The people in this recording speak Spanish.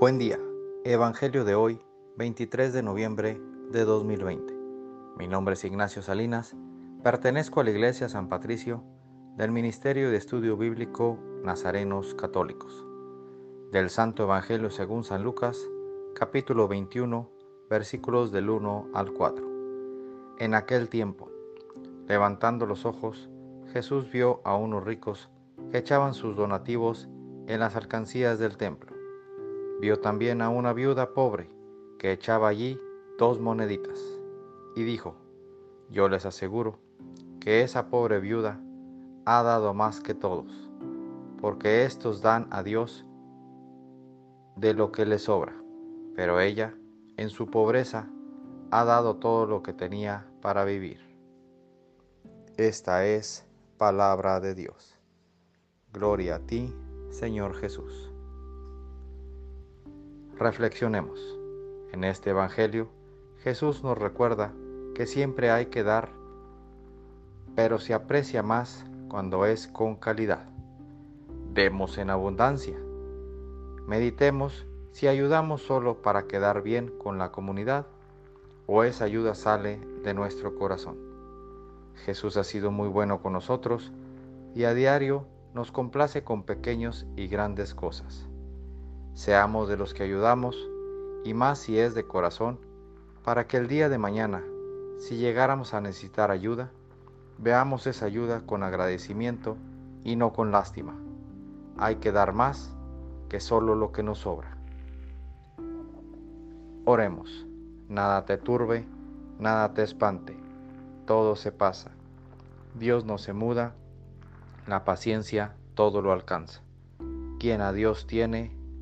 Buen día. Evangelio de hoy, 23 de noviembre de 2020. Mi nombre es Ignacio Salinas. Pertenezco a la Iglesia San Patricio del Ministerio de Estudio Bíblico Nazarenos Católicos. Del Santo Evangelio según San Lucas, capítulo 21, versículos del 1 al 4. En aquel tiempo, levantando los ojos, Jesús vio a unos ricos que echaban sus donativos en las alcancías del templo. Vio también a una viuda pobre que echaba allí dos moneditas y dijo, yo les aseguro que esa pobre viuda ha dado más que todos, porque éstos dan a Dios de lo que les sobra, pero ella, en su pobreza, ha dado todo lo que tenía para vivir. Esta es palabra de Dios. Gloria a ti, Señor Jesús. Reflexionemos. En este Evangelio, Jesús nos recuerda que siempre hay que dar, pero se aprecia más cuando es con calidad. Demos en abundancia. Meditemos si ayudamos solo para quedar bien con la comunidad o esa ayuda sale de nuestro corazón. Jesús ha sido muy bueno con nosotros y a diario nos complace con pequeños y grandes cosas. Seamos de los que ayudamos y más si es de corazón, para que el día de mañana, si llegáramos a necesitar ayuda, veamos esa ayuda con agradecimiento y no con lástima. Hay que dar más que solo lo que nos sobra. Oremos, nada te turbe, nada te espante todo se pasa. Dios no se muda, la paciencia todo lo alcanza. Quien a Dios tiene,